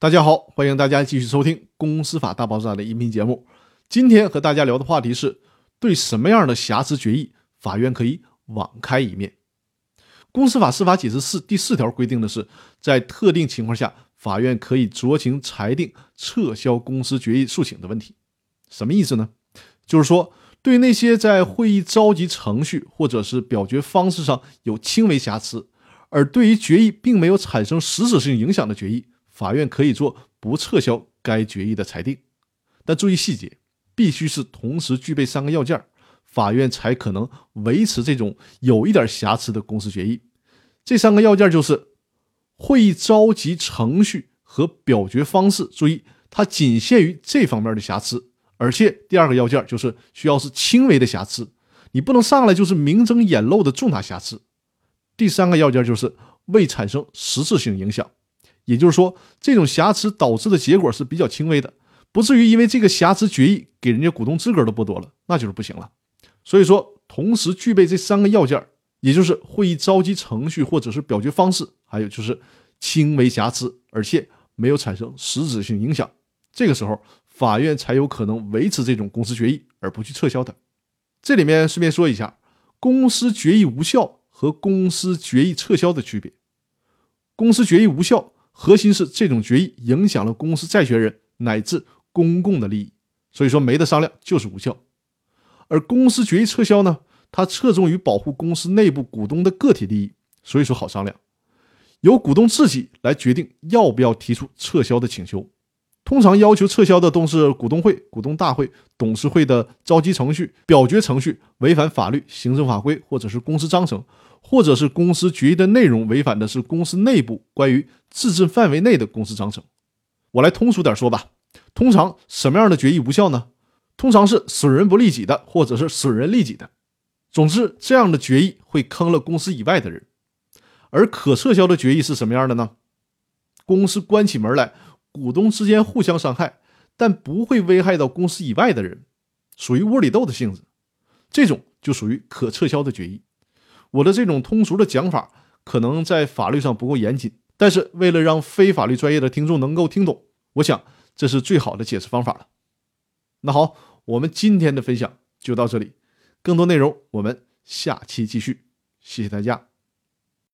大家好，欢迎大家继续收听《公司法大爆炸》的音频节目。今天和大家聊的话题是：对什么样的瑕疵决议，法院可以网开一面？《公司法司法解释四》第四条规定的是，在特定情况下，法院可以酌情裁定撤销公司决议诉请的问题。什么意思呢？就是说，对那些在会议召集程序或者是表决方式上有轻微瑕疵，而对于决议并没有产生实质性影响的决议。法院可以做不撤销该决议的裁定，但注意细节，必须是同时具备三个要件，法院才可能维持这种有一点瑕疵的公司决议。这三个要件就是：会议召集程序和表决方式，注意它仅限于这方面的瑕疵，而且第二个要件就是需要是轻微的瑕疵，你不能上来就是明争眼露的重大瑕疵。第三个要件就是未产生实质性影响。也就是说，这种瑕疵导致的结果是比较轻微的，不至于因为这个瑕疵决议给人家股东资格都剥夺了，那就是不行了。所以说，同时具备这三个要件，也就是会议召集程序或者是表决方式，还有就是轻微瑕疵，而且没有产生实质性影响，这个时候法院才有可能维持这种公司决议而不去撤销它。这里面顺便说一下，公司决议无效和公司决议撤销的区别。公司决议无效。核心是这种决议影响了公司债权人乃至公共的利益，所以说没得商量，就是无效。而公司决议撤销呢，它侧重于保护公司内部股东的个体利益，所以说好商量，由股东自己来决定要不要提出撤销的请求。通常要求撤销的都是股东会、股东大会、董事会的召集程序、表决程序违反法律、行政法规，或者是公司章程，或者是公司决议的内容违反的是公司内部关于自治范围内的公司章程。我来通俗点说吧，通常什么样的决议无效呢？通常是损人不利己的，或者是损人利己的。总之，这样的决议会坑了公司以外的人。而可撤销的决议是什么样的呢？公司关起门来。股东之间互相伤害，但不会危害到公司以外的人，属于窝里斗的性质，这种就属于可撤销的决议。我的这种通俗的讲法，可能在法律上不够严谨，但是为了让非法律专业的听众能够听懂，我想这是最好的解释方法了。那好，我们今天的分享就到这里，更多内容我们下期继续，谢谢大家。